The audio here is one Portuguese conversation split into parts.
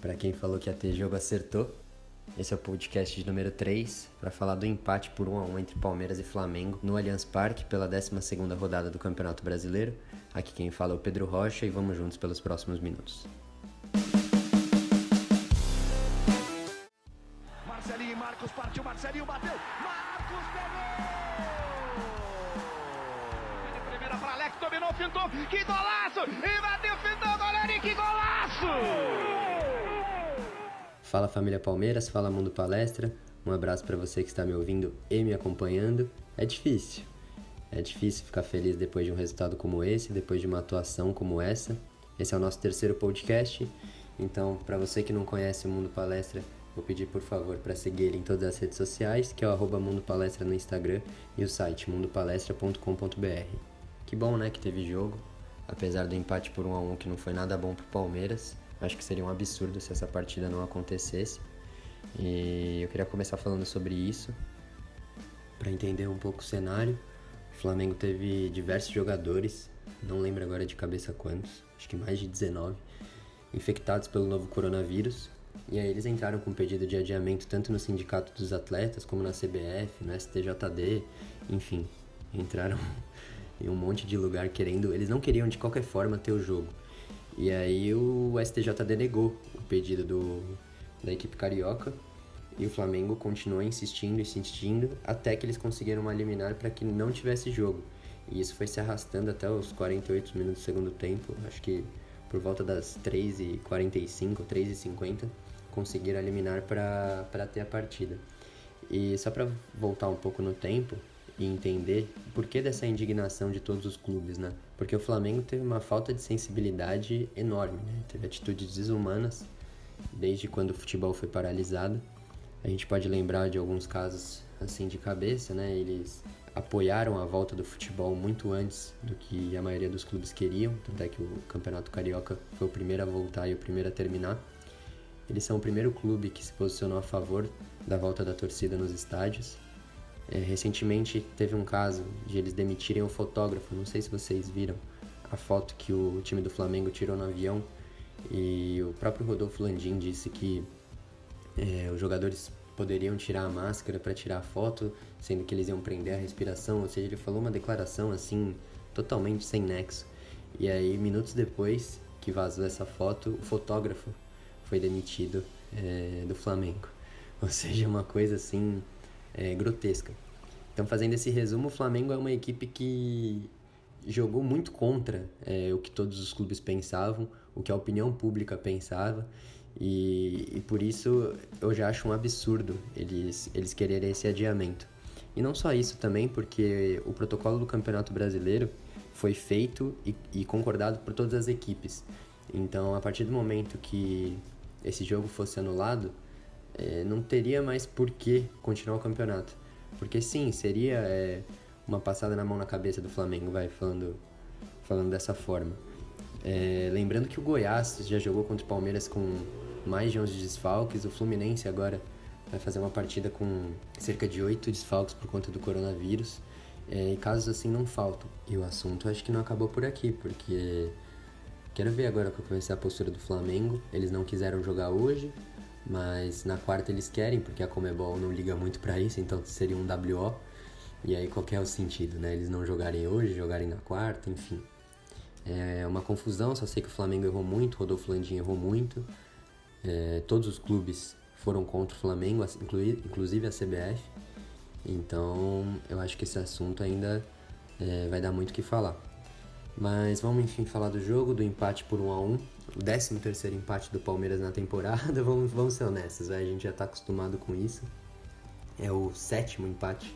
Para quem falou que ter jogo, acertou. Esse é o podcast de número 3 para falar do empate por 1 a 1 entre Palmeiras e Flamengo no Allianz Parque pela 12ª rodada do Campeonato Brasileiro. Aqui quem fala é o Pedro Rocha e vamos juntos pelos próximos minutos. Fala família Palmeiras, fala Mundo Palestra. Um abraço para você que está me ouvindo e me acompanhando. É difícil. É difícil ficar feliz depois de um resultado como esse, depois de uma atuação como essa. Esse é o nosso terceiro podcast. Então, para você que não conhece o Mundo Palestra, vou pedir por favor para seguir ele em todas as redes sociais, que é o Mundo Palestra no Instagram e o site mundopalestra.com.br. Que bom, né, que teve jogo, apesar do empate por 1 a 1 que não foi nada bom pro Palmeiras. Acho que seria um absurdo se essa partida não acontecesse. E eu queria começar falando sobre isso, para entender um pouco o cenário. O Flamengo teve diversos jogadores, não lembro agora de cabeça quantos, acho que mais de 19, infectados pelo novo coronavírus. E aí eles entraram com pedido de adiamento tanto no Sindicato dos Atletas como na CBF, no STJD, enfim, entraram em um monte de lugar querendo. Eles não queriam de qualquer forma ter o jogo. E aí o STJD negou o pedido do, da equipe carioca e o Flamengo continuou insistindo, insistindo, até que eles conseguiram uma liminar para que não tivesse jogo. E isso foi se arrastando até os 48 minutos do segundo tempo, acho que por volta das 3h45, 3h50, conseguiram eliminar para ter a partida. E só para voltar um pouco no tempo, e entender por que dessa indignação de todos os clubes, né? Porque o Flamengo teve uma falta de sensibilidade enorme, né? Teve atitudes desumanas desde quando o futebol foi paralisado. A gente pode lembrar de alguns casos assim de cabeça, né? Eles apoiaram a volta do futebol muito antes do que a maioria dos clubes queriam, tanto é que o Campeonato Carioca foi o primeiro a voltar e o primeiro a terminar. Eles são o primeiro clube que se posicionou a favor da volta da torcida nos estádios é, recentemente teve um caso de eles demitirem o fotógrafo, não sei se vocês viram a foto que o time do Flamengo tirou no avião e o próprio Rodolfo Landim disse que é, os jogadores poderiam tirar a máscara para tirar a foto, sendo que eles iam prender a respiração, ou seja, ele falou uma declaração assim totalmente sem nexo. E aí, minutos depois que vazou essa foto, o fotógrafo foi demitido é, do Flamengo. Ou seja, uma coisa assim é, grotesca. Então, fazendo esse resumo, o Flamengo é uma equipe que jogou muito contra é, o que todos os clubes pensavam, o que a opinião pública pensava, e, e, por isso eu já acho um absurdo eles, eles quererem esse adiamento. E não só isso também, porque o protocolo do Campeonato Brasileiro foi feito e, e concordado por todas as equipes. Então, a partir do momento que esse jogo fosse anulado, é, não teria mais por que continuar o campeonato. Porque sim, seria é, uma passada na mão na cabeça do Flamengo, vai, falando, falando dessa forma. É, lembrando que o Goiás já jogou contra o Palmeiras com mais de 11 desfalques, o Fluminense agora vai fazer uma partida com cerca de 8 desfalques por conta do coronavírus. É, e casos assim não faltam. E o assunto acho que não acabou por aqui, porque quero ver agora que eu comecei a postura do Flamengo. Eles não quiseram jogar hoje, mas na quarta eles querem, porque a Comebol não liga muito para isso, então seria um WO. E aí qual é o sentido, né? Eles não jogarem hoje, jogarem na quarta, enfim. É uma confusão, só sei que o Flamengo errou muito, o Rodolfo Landim errou muito. É, todos os clubes foram contra o Flamengo, inclusive a CBF. Então eu acho que esse assunto ainda é, vai dar muito o que falar. Mas vamos enfim falar do jogo, do empate por 1 a 1 o 13 terceiro empate do Palmeiras na temporada, vamos, vamos ser honestos, a gente já está acostumado com isso. É o sétimo empate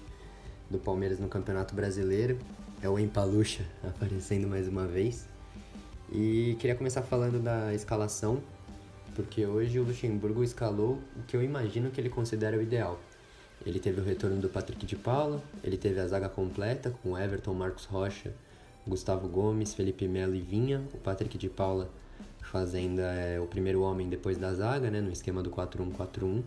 do Palmeiras no Campeonato Brasileiro, é o Empalucha aparecendo mais uma vez. E queria começar falando da escalação, porque hoje o Luxemburgo escalou o que eu imagino que ele considera o ideal. Ele teve o retorno do Patrick de Paula, ele teve a zaga completa com Everton, Marcos Rocha, Gustavo Gomes, Felipe Melo e Vinha, o Patrick de Paula fazendo é, o primeiro homem depois da zaga, né, no esquema do 4-1-4-1.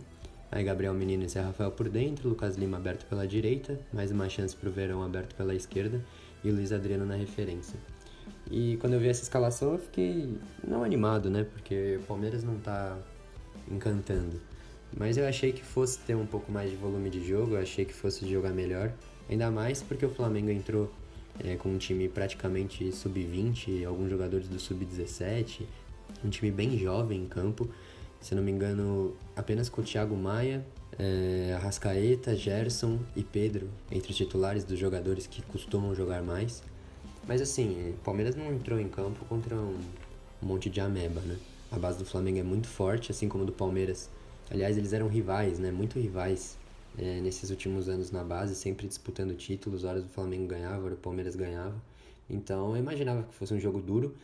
Aí Gabriel Menino e Zé Rafael por dentro, Lucas Lima aberto pela direita, mais uma chance para o Verão aberto pela esquerda e Luiz Adriano na referência. E quando eu vi essa escalação eu fiquei não animado, né? Porque o Palmeiras não tá encantando. Mas eu achei que fosse ter um pouco mais de volume de jogo, eu achei que fosse jogar melhor. Ainda mais porque o Flamengo entrou é, com um time praticamente sub-20, alguns jogadores do sub-17, um time bem jovem em campo. Se não me engano, apenas com o Thiago Maia, é, Arrascaeta, Gerson e Pedro entre os titulares dos jogadores que costumam jogar mais. Mas assim, o Palmeiras não entrou em campo contra um, um monte de ameba, né? A base do Flamengo é muito forte, assim como do Palmeiras. Aliás, eles eram rivais, né? Muito rivais é, nesses últimos anos na base, sempre disputando títulos. Horas o Flamengo ganhava, horas o Palmeiras ganhava. Então eu imaginava que fosse um jogo duro,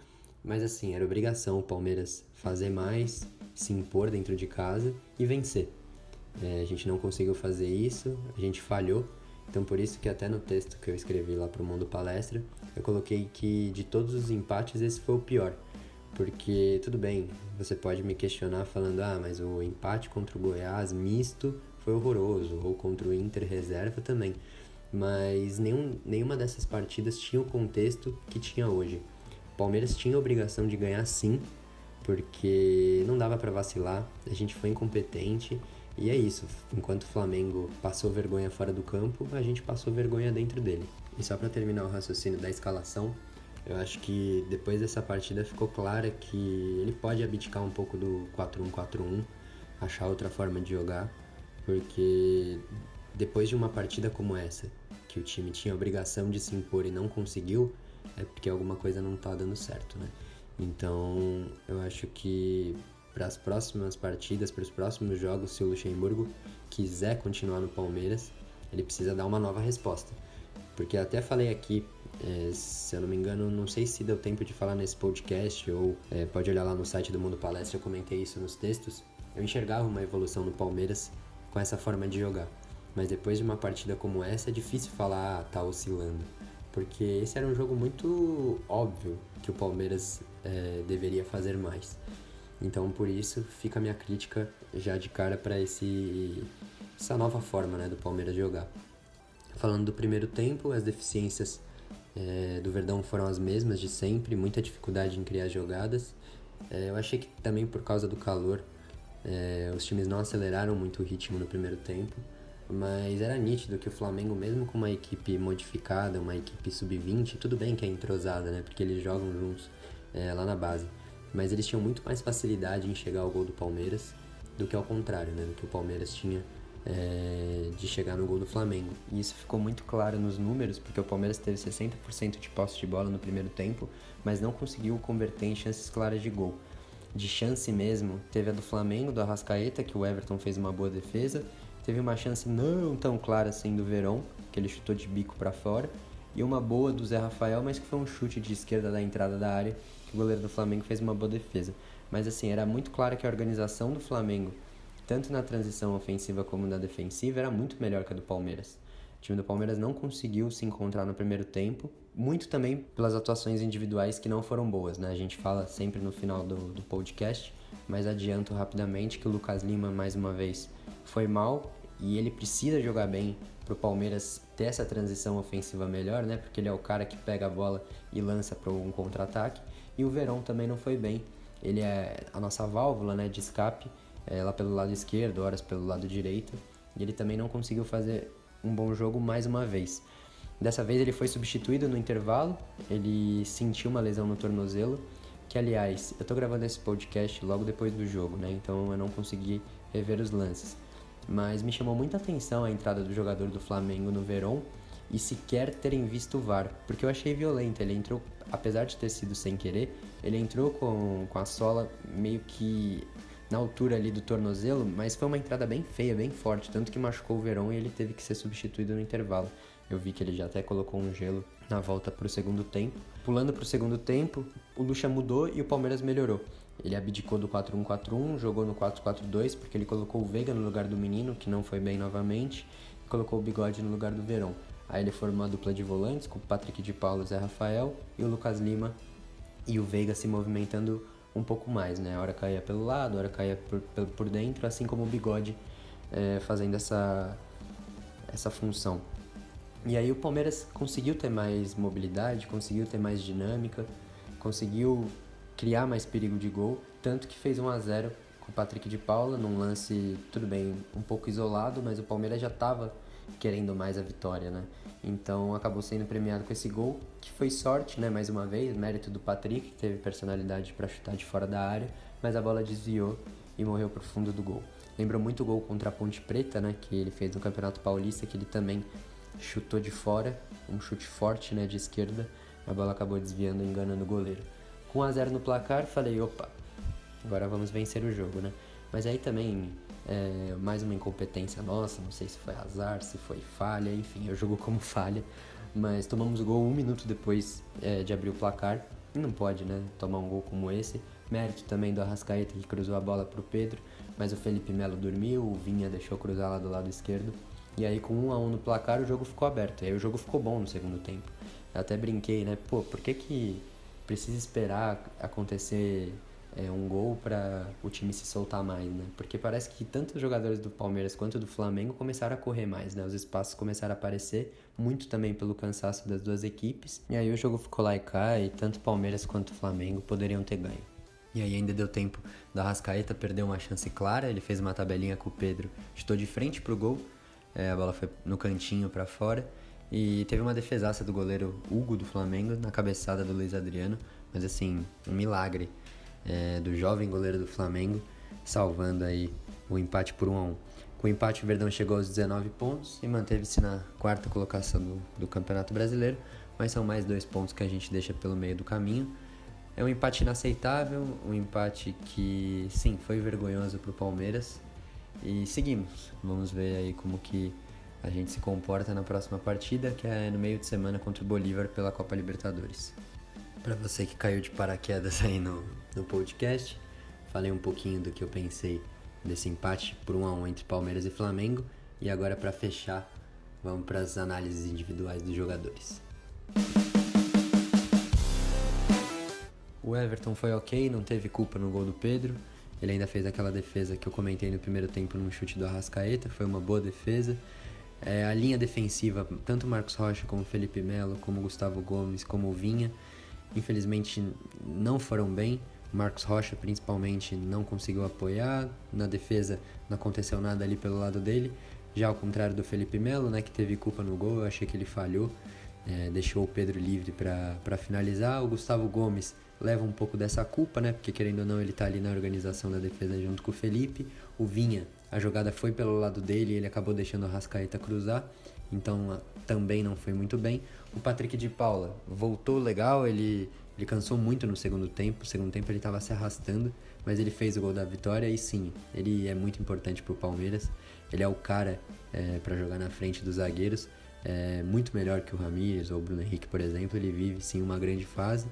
mas assim, era obrigação o Palmeiras fazer mais, se impor dentro de casa e vencer. É, a gente não conseguiu fazer isso, a gente falhou. Então por isso que até no texto que eu escrevi lá para o Mundo Palestra, eu coloquei que de todos os empates esse foi o pior. Porque tudo bem, você pode me questionar falando, ah, mas o empate contra o Goiás misto foi horroroso, ou contra o Inter reserva também. Mas nenhum, nenhuma dessas partidas tinha o contexto que tinha hoje. O Palmeiras tinha a obrigação de ganhar sim, porque não dava para vacilar, a gente foi incompetente e é isso. Enquanto o Flamengo passou vergonha fora do campo, a gente passou vergonha dentro dele. E só para terminar o raciocínio da escalação, eu acho que depois dessa partida ficou clara que ele pode abdicar um pouco do 4-1-4-1, achar outra forma de jogar, porque depois de uma partida como essa, que o time tinha a obrigação de se impor e não conseguiu, é porque alguma coisa não tá dando certo, né? Então, eu acho que para as próximas partidas, para os próximos jogos, se o Luxemburgo quiser continuar no Palmeiras, ele precisa dar uma nova resposta. Porque até falei aqui, é, se eu não me engano, não sei se deu tempo de falar nesse podcast ou é, pode olhar lá no site do Mundo Palestra, eu comentei isso nos textos. Eu enxergava uma evolução no Palmeiras com essa forma de jogar. Mas depois de uma partida como essa, é difícil falar, ah, tá oscilando. Porque esse era um jogo muito óbvio que o Palmeiras é, deveria fazer mais. Então, por isso, fica a minha crítica já de cara para esse essa nova forma né, do Palmeiras jogar. Falando do primeiro tempo, as deficiências é, do Verdão foram as mesmas de sempre, muita dificuldade em criar jogadas. É, eu achei que também por causa do calor, é, os times não aceleraram muito o ritmo no primeiro tempo, mas era nítido que o Flamengo, mesmo com uma equipe modificada, uma equipe sub-20, tudo bem que é entrosada, né, porque eles jogam juntos é, lá na base mas eles tinham muito mais facilidade em chegar ao gol do Palmeiras do que ao contrário, né? Do que o Palmeiras tinha é, de chegar no gol do Flamengo. E isso ficou muito claro nos números, porque o Palmeiras teve 60% de posse de bola no primeiro tempo, mas não conseguiu converter em chances claras de gol. De chance mesmo, teve a do Flamengo, do Arrascaeta, que o Everton fez uma boa defesa. Teve uma chance não tão clara assim do Verón, que ele chutou de bico para fora. E uma boa do Zé Rafael, mas que foi um chute de esquerda da entrada da área o goleiro do Flamengo fez uma boa defesa. Mas assim, era muito claro que a organização do Flamengo, tanto na transição ofensiva como na defensiva, era muito melhor que a do Palmeiras. Time do Palmeiras não conseguiu se encontrar no primeiro tempo, muito também pelas atuações individuais que não foram boas, né? A gente fala sempre no final do, do podcast, mas adianto rapidamente que o Lucas Lima, mais uma vez, foi mal e ele precisa jogar bem para o Palmeiras ter essa transição ofensiva melhor, né? Porque ele é o cara que pega a bola e lança para um contra-ataque. E o Verão também não foi bem. Ele é a nossa válvula né, de escape, é, lá pelo lado esquerdo, horas pelo lado direito. E ele também não conseguiu fazer um bom jogo mais uma vez. Dessa vez ele foi substituído no intervalo, ele sentiu uma lesão no tornozelo, que aliás, eu tô gravando esse podcast logo depois do jogo, né? Então eu não consegui rever os lances. Mas me chamou muita atenção a entrada do jogador do Flamengo no Verón e sequer terem visto o VAR, porque eu achei violento. Ele entrou, apesar de ter sido sem querer, ele entrou com, com a sola meio que na altura ali do tornozelo, mas foi uma entrada bem feia, bem forte, tanto que machucou o Verão e ele teve que ser substituído no intervalo. Eu vi que ele já até colocou um gelo na volta para o segundo tempo. Pulando para o segundo tempo, o Lucha mudou e o Palmeiras melhorou. Ele abdicou do 4-1-4-1, jogou no 4-4-2 porque ele colocou o Veiga no lugar do menino, que não foi bem novamente, e colocou o Bigode no lugar do Verão. Aí ele formou uma dupla de volantes com o Patrick de Paulo, Zé Rafael e o Lucas Lima e o Veiga se movimentando um pouco mais, né? A hora caía pelo lado, a hora caía por, por dentro, assim como o Bigode é, fazendo essa, essa função. E aí o Palmeiras conseguiu ter mais mobilidade, conseguiu ter mais dinâmica, conseguiu criar mais perigo de gol, tanto que fez 1 a 0 o Patrick de Paula num lance, tudo bem, um pouco isolado, mas o Palmeiras já estava querendo mais a vitória, né? Então acabou sendo premiado com esse gol, que foi sorte, né? Mais uma vez, mérito do Patrick, que teve personalidade para chutar de fora da área, mas a bola desviou e morreu pro fundo do gol. Lembrou muito o gol contra a Ponte Preta, né? Que ele fez no Campeonato Paulista, que ele também chutou de fora, um chute forte, né? De esquerda, a bola acabou desviando, enganando o goleiro. Com 1 a 0 no placar, falei, opa, agora vamos vencer o jogo, né? Mas aí também é, mais uma incompetência nossa, não sei se foi azar, se foi falha, enfim, eu jogo como falha. Mas tomamos o gol um minuto depois é, de abrir o placar. Não pode, né? Tomar um gol como esse. Mérito também do Arrascaeta que cruzou a bola pro Pedro, mas o Felipe Melo dormiu, o Vinha deixou cruzar lá do lado esquerdo. E aí com um a um no placar o jogo ficou aberto. E aí o jogo ficou bom no segundo tempo. Eu até brinquei, né? Pô, por que que precisa esperar acontecer é, um gol para o time se soltar mais, né? Porque parece que tanto os jogadores do Palmeiras quanto do Flamengo começaram a correr mais, né? Os espaços começaram a aparecer, muito também pelo cansaço das duas equipes. E aí o jogo ficou lá e cá, e tanto Palmeiras quanto Flamengo poderiam ter ganho. E aí ainda deu tempo da Rascaeta perder uma chance clara, ele fez uma tabelinha com o Pedro, estou de frente pro gol, é, a bola foi no cantinho para fora. E teve uma defesaça do goleiro Hugo do Flamengo na cabeçada do Luiz Adriano, mas assim, um milagre é, do jovem goleiro do Flamengo, salvando aí o empate por 1 a 1. Com o empate, o Verdão chegou aos 19 pontos e manteve-se na quarta colocação do, do Campeonato Brasileiro, mas são mais dois pontos que a gente deixa pelo meio do caminho. É um empate inaceitável, um empate que, sim, foi vergonhoso para o Palmeiras. E seguimos. Vamos ver aí como que a gente se comporta na próxima partida, que é no meio de semana contra o Bolívar pela Copa Libertadores. Para você que caiu de paraquedas aí no, no podcast, falei um pouquinho do que eu pensei desse empate por 1 a 1 entre Palmeiras e Flamengo. E agora para fechar, vamos para as análises individuais dos jogadores. O Everton foi ok, não teve culpa no gol do Pedro. Ele ainda fez aquela defesa que eu comentei no primeiro tempo num chute do Arrascaeta, foi uma boa defesa. É, a linha defensiva, tanto Marcos Rocha como Felipe Melo, como Gustavo Gomes, como Vinha, infelizmente não foram bem. Marcos Rocha, principalmente, não conseguiu apoiar. Na defesa, não aconteceu nada ali pelo lado dele. Já ao contrário do Felipe Melo, né, que teve culpa no gol, eu achei que ele falhou. É, deixou o Pedro livre para finalizar. O Gustavo Gomes leva um pouco dessa culpa, né? Porque querendo ou não, ele tá ali na organização da defesa junto com o Felipe. O Vinha, a jogada foi pelo lado dele ele acabou deixando o Rascaeta cruzar. Então também não foi muito bem. O Patrick de Paula voltou legal, ele, ele cansou muito no segundo tempo. No segundo tempo ele estava se arrastando, mas ele fez o gol da vitória e sim, ele é muito importante para o Palmeiras. Ele é o cara é, para jogar na frente dos zagueiros. É muito melhor que o Ramires ou o Bruno Henrique, por exemplo. Ele vive sim uma grande fase.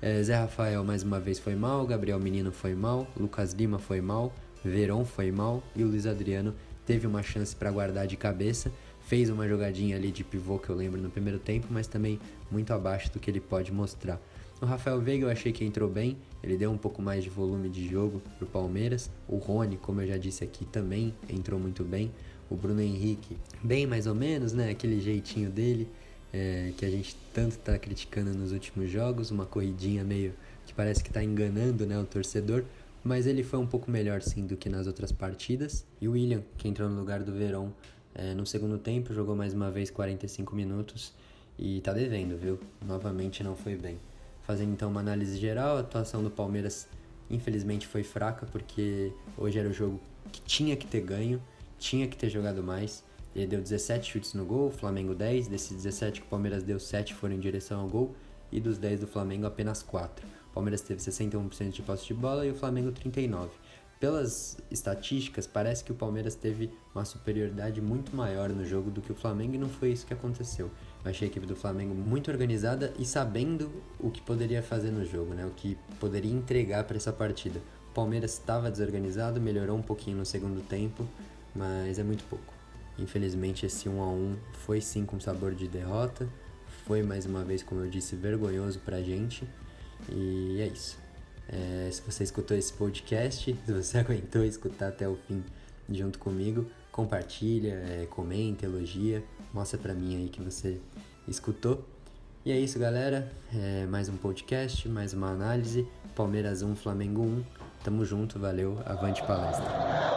É, Zé Rafael mais uma vez foi mal, Gabriel Menino foi mal, Lucas Lima foi mal, Verón foi mal e o Luiz Adriano teve uma chance para guardar de cabeça, fez uma jogadinha ali de pivô que eu lembro no primeiro tempo, mas também muito abaixo do que ele pode mostrar. O Rafael Veiga eu achei que entrou bem, ele deu um pouco mais de volume de jogo pro Palmeiras. O Rony, como eu já disse aqui, também entrou muito bem. O Bruno Henrique, bem mais ou menos, né? Aquele jeitinho dele é, que a gente tanto está criticando nos últimos jogos, uma corridinha meio que parece que está enganando né, o torcedor, mas ele foi um pouco melhor sim do que nas outras partidas. E o William, que entrou no lugar do Verón é, no segundo tempo, jogou mais uma vez 45 minutos e está devendo, viu? Novamente não foi bem. Fazendo então uma análise geral, a atuação do Palmeiras infelizmente foi fraca porque hoje era o jogo que tinha que ter ganho, tinha que ter jogado mais. Ele deu 17 chutes no gol, o Flamengo 10. Desses 17 que o Palmeiras deu, 7 foram em direção ao gol. E dos 10 do Flamengo, apenas 4. O Palmeiras teve 61% de posse de bola e o Flamengo 39%. Pelas estatísticas, parece que o Palmeiras teve uma superioridade muito maior no jogo do que o Flamengo e não foi isso que aconteceu. Eu achei a equipe do Flamengo muito organizada e sabendo o que poderia fazer no jogo, né? o que poderia entregar para essa partida. O Palmeiras estava desorganizado, melhorou um pouquinho no segundo tempo, mas é muito pouco. Infelizmente esse 1 a 1 foi sim com sabor de derrota, foi mais uma vez, como eu disse, vergonhoso pra gente. E é isso. É, se você escutou esse podcast, se você aguentou escutar até o fim junto comigo, compartilha, é, comenta, elogia, mostra pra mim aí que você escutou. E é isso, galera. É mais um podcast, mais uma análise. Palmeiras 1, Flamengo 1. Tamo junto, valeu, avante palestra.